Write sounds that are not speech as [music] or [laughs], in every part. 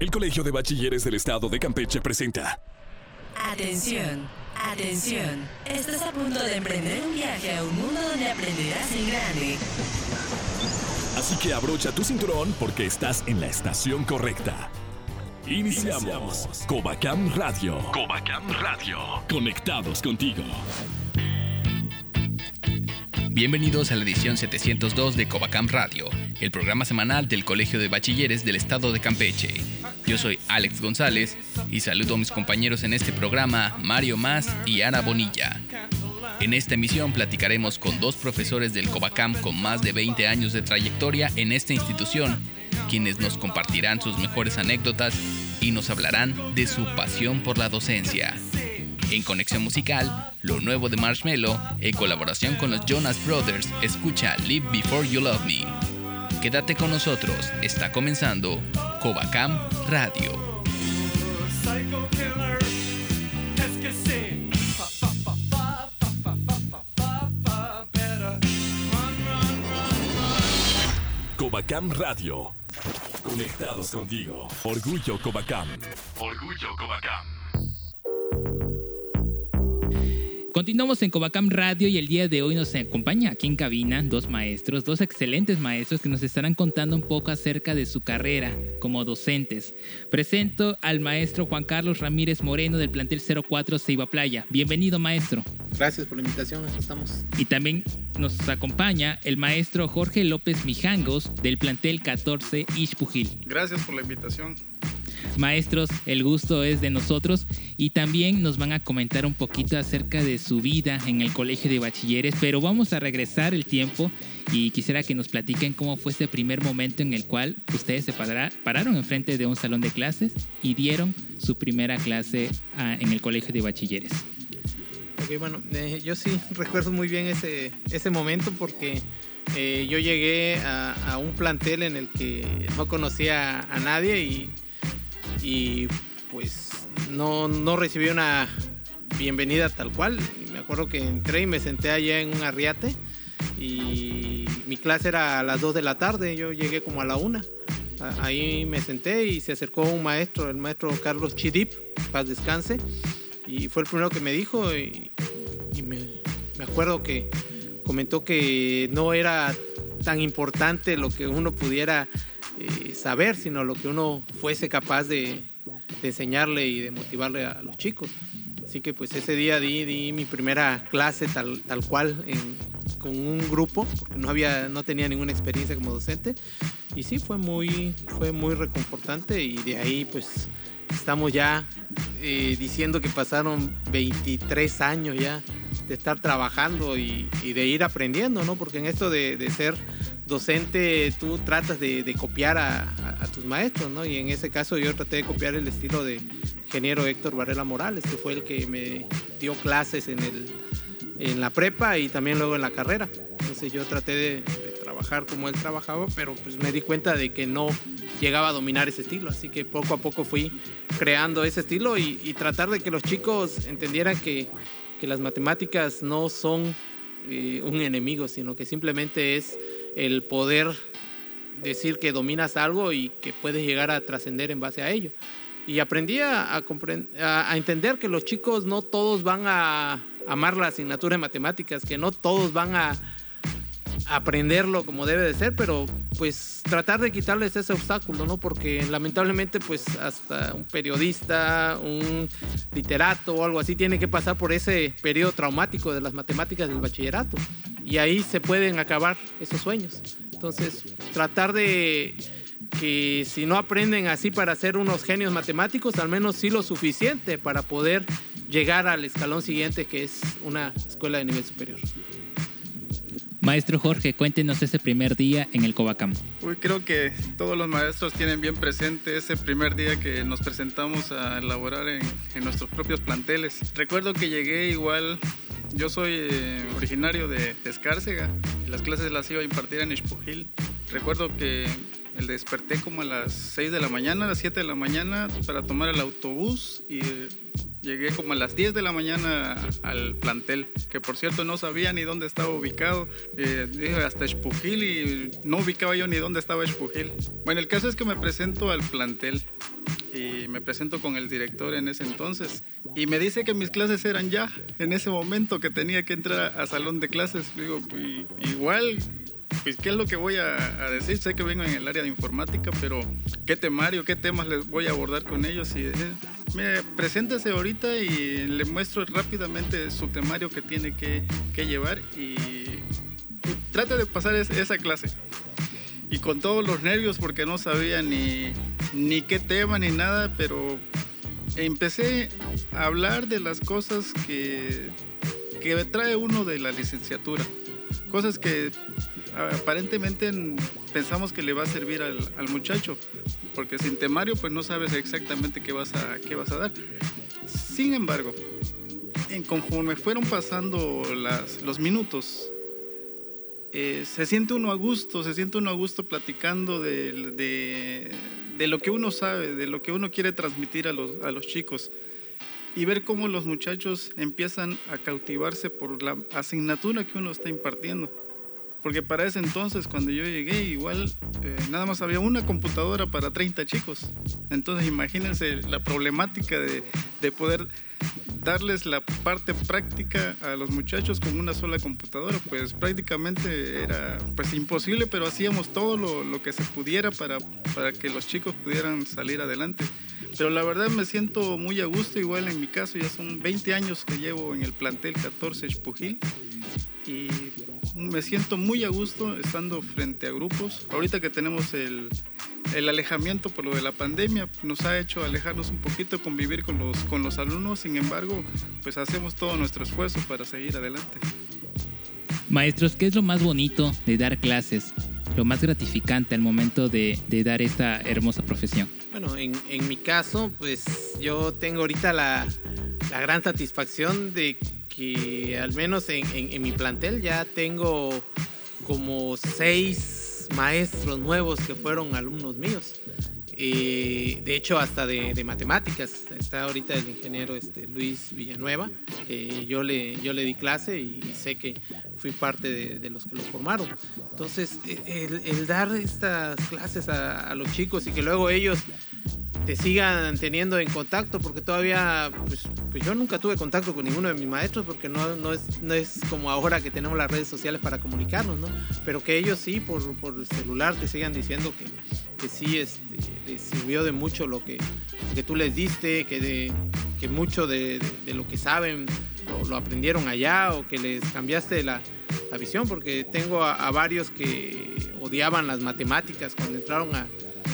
El Colegio de Bachilleres del Estado de Campeche presenta. Atención, atención. Estás a punto de emprender un viaje a un mundo donde aprenderás en grande. Así que abrocha tu cinturón porque estás en la estación correcta. Iniciamos. Covacam Radio. Covacam Radio. Conectados contigo. Bienvenidos a la edición 702 de Covacam Radio, el programa semanal del Colegio de Bachilleres del Estado de Campeche. Yo soy Alex González y saludo a mis compañeros en este programa, Mario Más y Ana Bonilla. En esta emisión platicaremos con dos profesores del Covacam con más de 20 años de trayectoria en esta institución, quienes nos compartirán sus mejores anécdotas y nos hablarán de su pasión por la docencia. En Conexión Musical, lo nuevo de Marshmello, en colaboración con los Jonas Brothers, escucha Live Before You Love Me. Quédate con nosotros, está comenzando Covacam Radio. Covacam Radio. Conectados contigo. Orgullo Covacam. Orgullo Covacam. Continuamos en Covacam Radio y el día de hoy nos acompaña aquí en cabina dos maestros, dos excelentes maestros que nos estarán contando un poco acerca de su carrera como docentes. Presento al maestro Juan Carlos Ramírez Moreno del plantel 04 Ceiba Playa. Bienvenido maestro. Gracias por la invitación, aquí estamos. Y también nos acompaña el maestro Jorge López Mijangos del plantel 14 Ishpujil. Gracias por la invitación. Maestros, el gusto es de nosotros y también nos van a comentar un poquito acerca de su vida en el colegio de bachilleres, pero vamos a regresar el tiempo y quisiera que nos platiquen cómo fue ese primer momento en el cual ustedes se pararon enfrente de un salón de clases y dieron su primera clase ah, en el colegio de bachilleres. Ok, bueno, eh, yo sí [laughs] recuerdo muy bien ese, ese momento porque eh, yo llegué a, a, un plantel en el que no conocía a nadie y y pues no, no recibí una bienvenida tal cual. Me acuerdo que entré y me senté allá en un arriate y mi clase era a las 2 de la tarde, yo llegué como a la 1. Ahí me senté y se acercó un maestro, el maestro Carlos Chidip, paz descanse, y fue el primero que me dijo y, me, me acuerdo que comentó que no era tan importante lo que uno pudiera eh, saber, sino lo que uno fuese capaz de, enseñarle y de motivarle a, los chicos. Así que pues ese día di, di mi primera clase tal, tal cual con un grupo, porque no, había, no tenía ninguna experiencia como docente. Y sí, fue muy, fue muy reconfortante y de ahí pues estamos ya eh, diciendo que pasaron 23 años ya de estar trabajando y, de ir aprendiendo, ¿no? Porque en esto de, de ser docente tú tratas de, copiar a, tus maestros, ¿no? Y en ese caso yo traté de copiar el estilo de ingeniero Héctor Varela Morales, que fue el que me dio clases en, el, en la prepa y también luego en la carrera. Entonces yo traté de, trabajar como él trabajaba, pero pues me di cuenta de que no llegaba a dominar ese estilo. Así que poco a poco fui creando ese estilo y, tratar de que los chicos entendieran que, que las matemáticas no son eh, un enemigo, sino que simplemente es el poder decir que dominas algo y que puedes llegar a trascender en base a ello. Y aprendí a, a, entender que los chicos no todos van a amar la asignatura de matemáticas, que no todos van a aprenderlo como debe de ser, pero pues tratar de quitarles ese obstáculo, ¿no? Porque lamentablemente pues hasta un periodista, un literato o algo así tiene que pasar por ese periodo traumático de las matemáticas del bachillerato y ahí se pueden acabar esos sueños. Entonces, tratar de que si no aprenden así para ser unos genios matemáticos, al menos sí lo suficiente para poder llegar al escalón siguiente que es una escuela de nivel superior. Maestro Jorge, cuéntenos ese primer día en el Covacam. Uy, creo que todos los maestros tienen bien presente ese primer día que nos presentamos a elaborar en, en nuestros propios planteles. Recuerdo que llegué igual yo soy eh, originario de, Escárcega. Las clases las iba a impartir en Espujil. Recuerdo que el desperté como a las 6 de la mañana, a las 7 de la mañana para tomar el autobús y llegué como a las 10 de la mañana al plantel, que por cierto no sabía ni dónde estaba ubicado. Eh, hasta Espujil y no ubicaba yo ni dónde estaba Espujil. Bueno, el caso es que me presento al plantel y me presento con el director en ese entonces y me dice que mis clases eran ya en ese momento que tenía que entrar a salón de clases. Le digo, pues, igual, pues qué es lo que voy a, decir. Sé que vengo en el área de informática, pero qué temario, qué temas les voy a abordar con ellos. Y me preséntese ahorita y le muestro rápidamente su temario que tiene que, llevar y, trate de pasar esa clase y con todos los nervios porque no sabía ni, ni qué tema ni nada, pero empecé a hablar de las cosas que, que trae uno de la licenciatura. Cosas que aparentemente pensamos que le va a servir al, al, muchacho, porque sin temario pues no sabes exactamente qué vas a, qué vas a dar. Sin embargo, en conforme fueron pasando las, los minutos, eh, se siente uno a gusto, se siente uno a gusto platicando de, de, lo que uno sabe, de lo que uno quiere transmitir a los, a los chicos y ver cómo los muchachos empiezan a cautivarse por la asignatura que uno está impartiendo. Porque para ese entonces, cuando yo llegué, igual eh, nada más había una computadora para 30 chicos. Entonces imagínense la problemática de, de poder darles la parte práctica a los muchachos con una sola computadora, pues prácticamente era pues imposible, pero hacíamos todo lo, lo, que se pudiera para, para que los chicos pudieran salir adelante. Pero la verdad me siento muy a gusto, igual en mi caso ya son 20 años que llevo en el plantel 14 Espujil y me siento muy a gusto estando frente a grupos. Ahorita que tenemos el, el, alejamiento por lo de la pandemia, nos ha hecho alejarnos un poquito, convivir con los, con los alumnos, sin embargo, pues hacemos todo nuestro esfuerzo para seguir adelante. Maestros, ¿qué es lo más bonito de dar clases? Lo más gratificante al momento de, de dar esta hermosa profesión. Bueno, en, en, mi caso, pues yo tengo ahorita la, la gran satisfacción de que al menos en, mi plantel ya tengo como seis maestros nuevos que fueron alumnos míos. de hecho, hasta de, matemáticas. Está ahorita el ingeniero este, Luis Villanueva. yo, le, yo le di clase y sé que fui parte de, los que lo formaron. Entonces, e, el, dar estas clases a, a, los chicos y que luego ellos te sigan teniendo en contacto, porque todavía, pues, pues, yo nunca tuve contacto con ninguno de mis maestros, porque no, no, es, no es como ahora que tenemos las redes sociales para comunicarnos, ¿no? Pero que ellos sí, por, por el celular, te sigan diciendo que, que sí este, les sirvió de mucho lo que, que tú les diste, que, de, que mucho de, de, lo que saben lo, lo, aprendieron allá, o que les cambiaste la, la visión, porque tengo a varios que odiaban las matemáticas cuando entraron a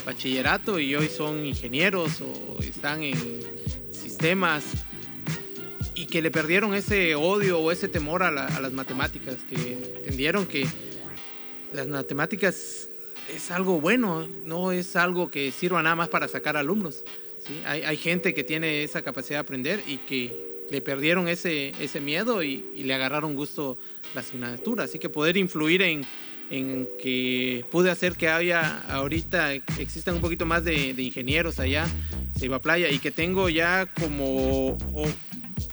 bachillerato y hoy son ingenieros o están en sistemas y que le perdieron ese odio o ese temor a, las matemáticas, que entendieron que las matemáticas es algo bueno, no es algo que sirva nada más para sacar alumnos. ¿sí? Hay, gente que tiene esa capacidad de aprender y que le perdieron ese, ese miedo y, y le agarraron gusto la asignatura. Así que poder influir en, en que pude hacer que haya ahorita existan un poquito más de, ingenieros allá, Ceiba Playa, y que tengo ya como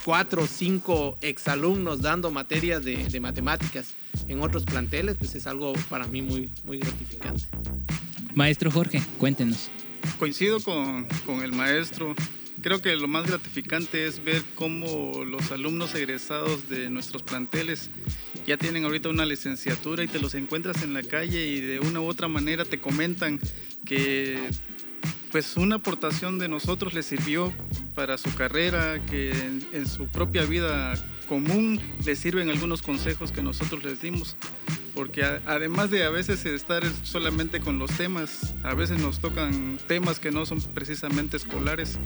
cuatro o cinco exalumnos dando materias de, matemáticas en otros planteles, pues es algo para mí muy, muy gratificante. Maestro Jorge, cuéntenos. Coincido con, con el maestro creo que lo más gratificante es ver cómo los alumnos egresados de nuestros planteles ya tienen ahorita una licenciatura y te los encuentras en la calle y de una u otra manera te comentan que pues una aportación de nosotros les sirvió para su carrera, que en, su propia vida común les sirven algunos consejos que nosotros les dimos, porque además de a veces estar solamente con los temas, a veces nos tocan temas que no son precisamente escolares.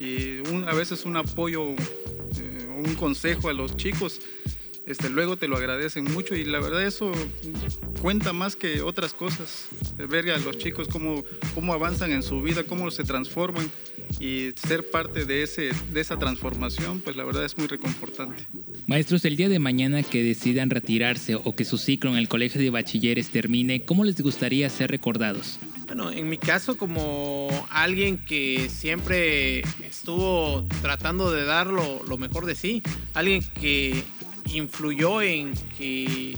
Y a veces un apoyo, eh, un consejo a los chicos este, luego te lo agradecen mucho y la verdad eso cuenta más que otras cosas. Ver a los chicos cómo, cómo avanzan en su vida, cómo se transforman y ser parte de, ese, de esa transformación, pues la verdad es muy reconfortante. Maestros, el día de mañana que decidan retirarse o que su ciclo en el colegio de bachilleres termine, ¿cómo les gustaría ser recordados? Bueno, en mi caso como alguien que siempre estuvo tratando de dar lo, lo mejor de sí, alguien que influyó en que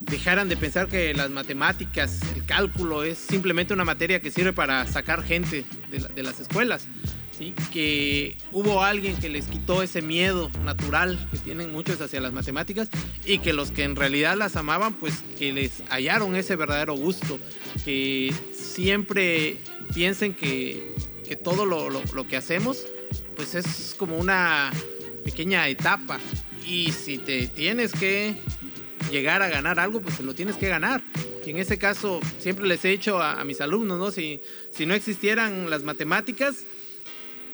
dejaran de pensar que las matemáticas, el cálculo es simplemente una materia que sirve para sacar gente de las escuelas. ¿sí? que hubo alguien que les quitó ese miedo natural que tienen muchos hacia las matemáticas y que los que en realidad las amaban, pues que les hallaron ese verdadero gusto, que siempre piensen que, que todo lo, lo, lo que hacemos, pues es como una pequeña etapa y si te tienes que llegar a ganar algo, pues lo tienes que ganar. Y en ese caso, siempre les he dicho a, mis alumnos, ¿no? Si, si no existieran las matemáticas,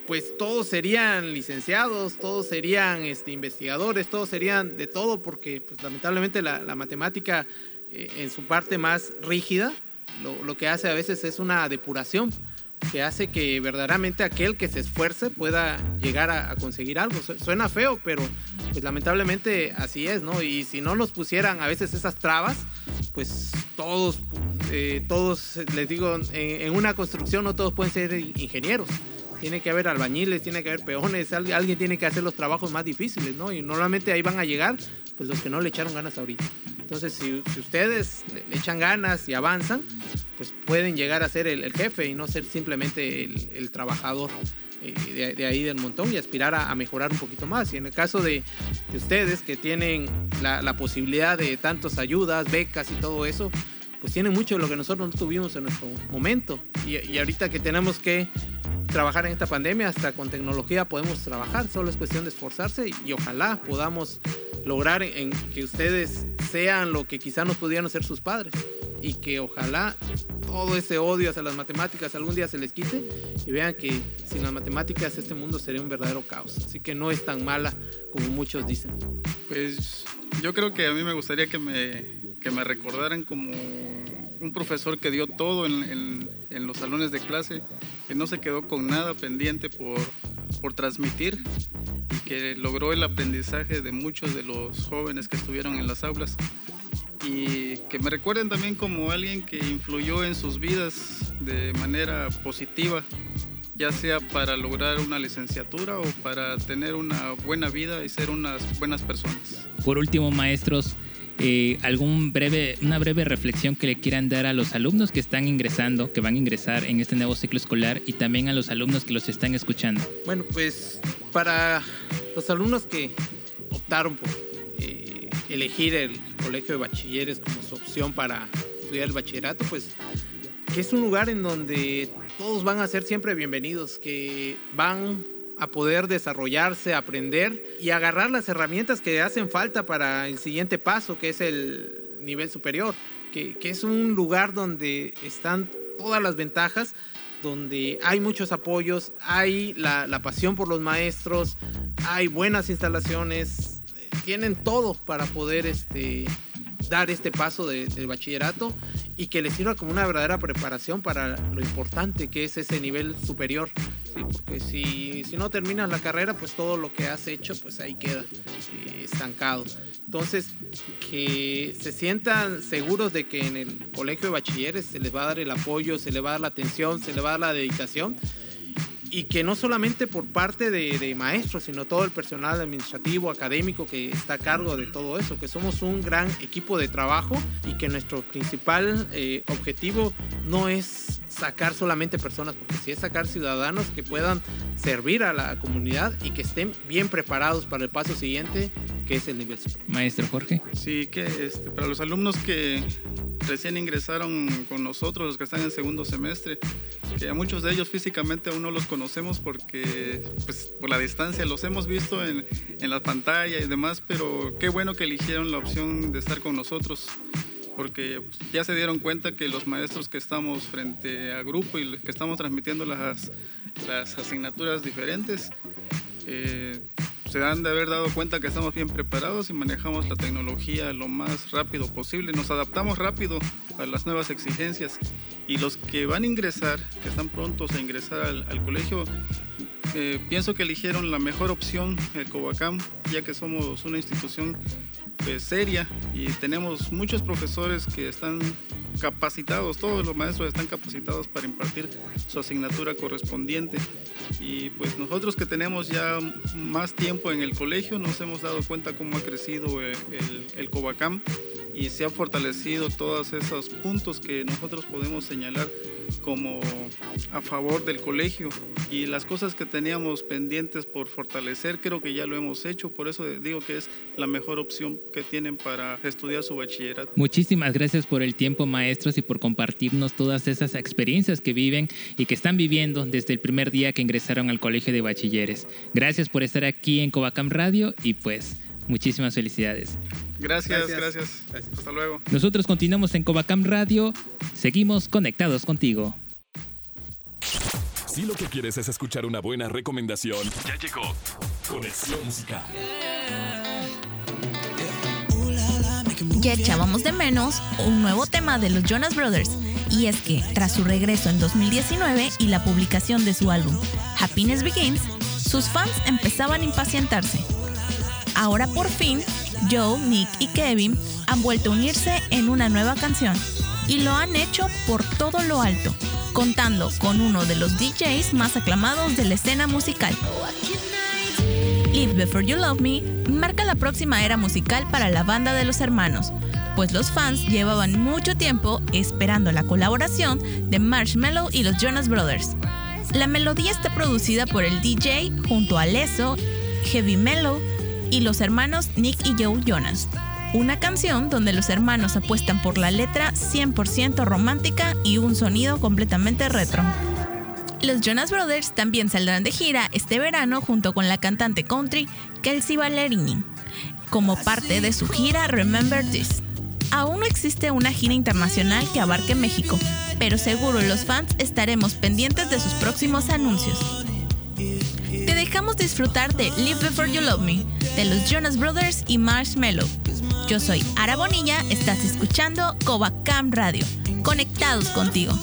pues todos serían licenciados, todos serían este, investigadores, todos serían de todo, porque pues, lamentablemente la, la matemática eh, en su parte más rígida lo, lo, que hace a veces es una depuración que hace que verdaderamente aquel que se esfuerce pueda llegar a, a conseguir algo. Suena feo, pero pues lamentablemente así es, ¿no? Y si no nos pusieran a veces esas trabas, pues todos, eh, todos, les digo, en, en una construcción no todos pueden ser ingenieros tiene que haber albañiles, tiene que haber peones, alguien tiene que hacer los trabajos más difíciles, ¿no? Y normalmente ahí van a llegar pues los que no le echaron ganas ahorita. Entonces, si, ustedes le, echan ganas y avanzan, pues pueden llegar a ser el, jefe y no ser simplemente el, trabajador eh, de, ahí del montón y aspirar a, mejorar un poquito más. Y en el caso de, de ustedes que tienen la, la posibilidad de tantas ayudas, becas y todo eso, pues tienen mucho de lo que nosotros no tuvimos en nuestro momento. Y, ahorita que tenemos que trabajar en esta pandemia, hasta con tecnología podemos trabajar, solo es cuestión de esforzarse y, y ojalá podamos lograr en que ustedes sean lo que quizá nos pudieran ser sus padres y que ojalá todo ese odio hacia las matemáticas algún día se les quite y vean que sin las matemáticas este mundo sería un verdadero caos. Así que no es tan mala como muchos dicen. Pues yo creo que a mí me gustaría que me, que me recordaran como un profesor que dio todo en, en, en los salones de clase, que no se quedó con nada pendiente por, por transmitir que logró el aprendizaje de muchos de los jóvenes que estuvieron en las aulas y que me recuerden también como alguien que influyó en sus vidas de manera positiva, ya sea para lograr una licenciatura o para tener una buena vida y ser unas buenas personas. Por último, maestros, eh, algún breve, una breve reflexión que le quieran dar a los alumnos que están ingresando, que van a ingresar en este nuevo ciclo escolar y también a los alumnos que los están escuchando. Bueno, pues para los alumnos que optaron por elegir el colegio de bachilleres como su opción para estudiar el bachillerato, pues que es un lugar en donde todos van a ser siempre bienvenidos, que van a poder desarrollarse, aprender y agarrar las herramientas que hacen falta para el siguiente paso, que es el nivel superior, que, que es un lugar donde están todas las ventajas, donde hay muchos apoyos, hay la, pasión por los maestros, hay buenas instalaciones, tienen todo para poder este, dar este paso de, del bachillerato y que les sirva como una verdadera preparación para lo importante que es ese nivel superior. ¿Sí? Porque si, si, no terminas la carrera, pues todo lo que has hecho, pues ahí queda eh, estancado. Entonces, que se sientan seguros de que en el colegio de bachilleres se les va a dar el apoyo, se les va a dar la atención, se les va a dar la dedicación y que no solamente por parte de, de, maestros, sino todo el personal administrativo, académico que está a cargo de todo eso, que somos un gran equipo de trabajo y que nuestro principal eh, objetivo no es sacar solamente personas, porque si es sacar ciudadanos que puedan servir a la comunidad y que estén bien preparados para el paso siguiente, que es el nivel superior. Maestro Jorge. Sí, que este, para los alumnos que recién ingresaron con nosotros, los que están en segundo semestre, que a muchos de ellos físicamente aún no los conocemos porque pues, por la distancia los hemos visto en, en la pantalla y demás, pero qué bueno que eligieron la opción de estar con nosotros porque ya se dieron cuenta que los maestros que estamos frente a grupo y que estamos transmitiendo las, las asignaturas diferentes, eh, se han de haber dado cuenta que estamos bien preparados y manejamos la tecnología lo más rápido posible, nos adaptamos rápido a las nuevas exigencias. Y los que van a ingresar, que están prontos a ingresar al, al colegio, eh, pienso que eligieron la mejor opción, el Covacam, ya que somos una institución pues, seria y tenemos muchos profesores que están capacitados, todos los maestros están capacitados para impartir su asignatura correspondiente. Y pues nosotros que tenemos ya más tiempo en el colegio nos hemos dado cuenta cómo ha crecido el, el, el Covacam y se han fortalecido todos esos puntos que nosotros podemos señalar como a favor del colegio y las cosas que teníamos pendientes por fortalecer creo que ya lo hemos hecho, por eso digo que es la mejor opción que tienen para estudiar su bachillerato. Muchísimas gracias por el tiempo maestros y por compartirnos todas esas experiencias que viven y que están viviendo desde el primer día que ingresaron al colegio de bachilleres. Gracias por estar aquí en Covacam Radio y pues muchísimas felicidades. Gracias, gracias, Hasta luego. Nosotros continuamos en Covacam Radio. Seguimos conectados contigo. Si lo que quieres es escuchar una buena recomendación, ya llegó Conexión Musical. Ya echábamos de menos un nuevo tema de los Jonas Brothers. Y es que, tras su regreso en 2019 y la publicación de su álbum Happiness Begins, sus fans empezaban a impacientarse. Ahora por fin Joe, Nick y Kevin han vuelto a unirse en una nueva canción y lo han hecho por todo lo alto, contando con uno de los DJs más aclamados de la escena musical. Live Before You Love Me marca la próxima era musical para la banda de los hermanos, pues los fans llevaban mucho tiempo esperando la colaboración de Marshmello y los Jonas Brothers. La melodía está producida por el DJ junto a Leso, Heavy Mellow y los hermanos Nick y Joe Jonas. Una canción donde los hermanos apuestan por la letra 100% romántica y un sonido completamente retro. Los Jonas Brothers también saldrán de gira este verano junto con la cantante country Kelsey Ballerini, como parte de su gira Remember This. Aún no existe una gira internacional que abarque México, pero seguro los fans estaremos pendientes de sus próximos anuncios. Dejamos disfrutar de Live Before You Love Me, de los Jonas Brothers y Marshmello. Yo soy Ara Bonilla, estás escuchando Covacam Radio. Conectados contigo.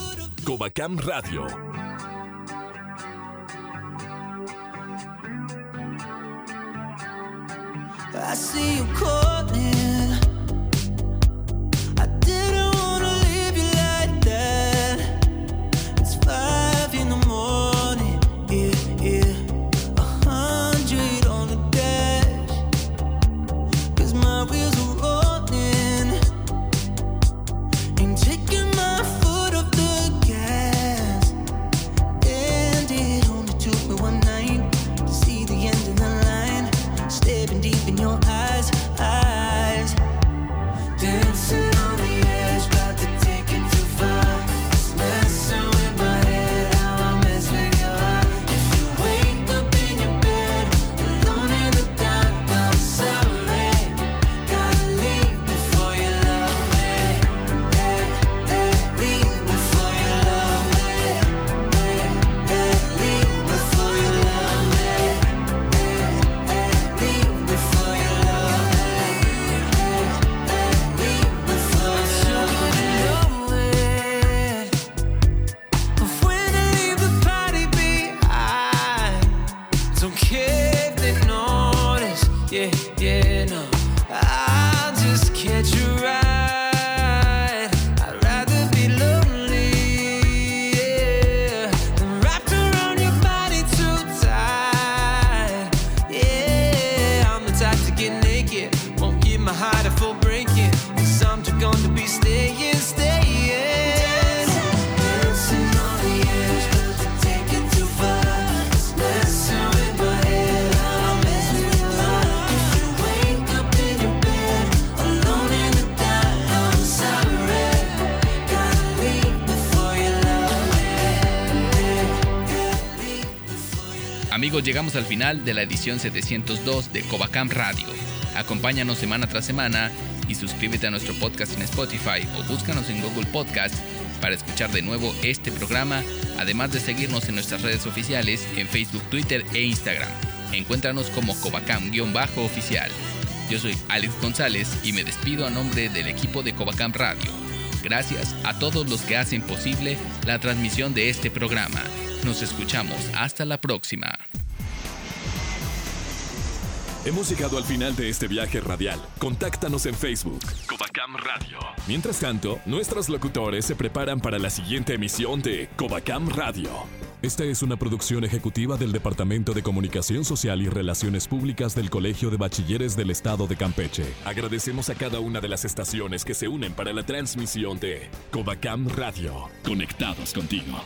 Covacam Radio. Llegamos al final de la edición 702 de Covacam Radio. Acompáñanos semana tras semana y suscríbete a nuestro podcast en Spotify o búscanos en Google Podcast para escuchar de nuevo este programa, además de seguirnos en nuestras redes oficiales en Facebook, Twitter e Instagram. Encuéntranos como Covacam-oficial. Yo soy Alex González y me despido a nombre del equipo de Covacam Radio. Gracias a todos los que hacen posible la transmisión de este programa. Nos escuchamos hasta la próxima. Hemos llegado al final de este viaje radial. Contáctanos en Facebook. Covacam Radio. Mientras tanto, nuestros locutores se preparan para la siguiente emisión de Covacam Radio. Esta es una producción ejecutiva del Departamento de Comunicación Social y Relaciones Públicas del Colegio de Bachilleres del Estado de Campeche. Agradecemos a cada una de las estaciones que se unen para la transmisión de Covacam Radio. Conectados contigo.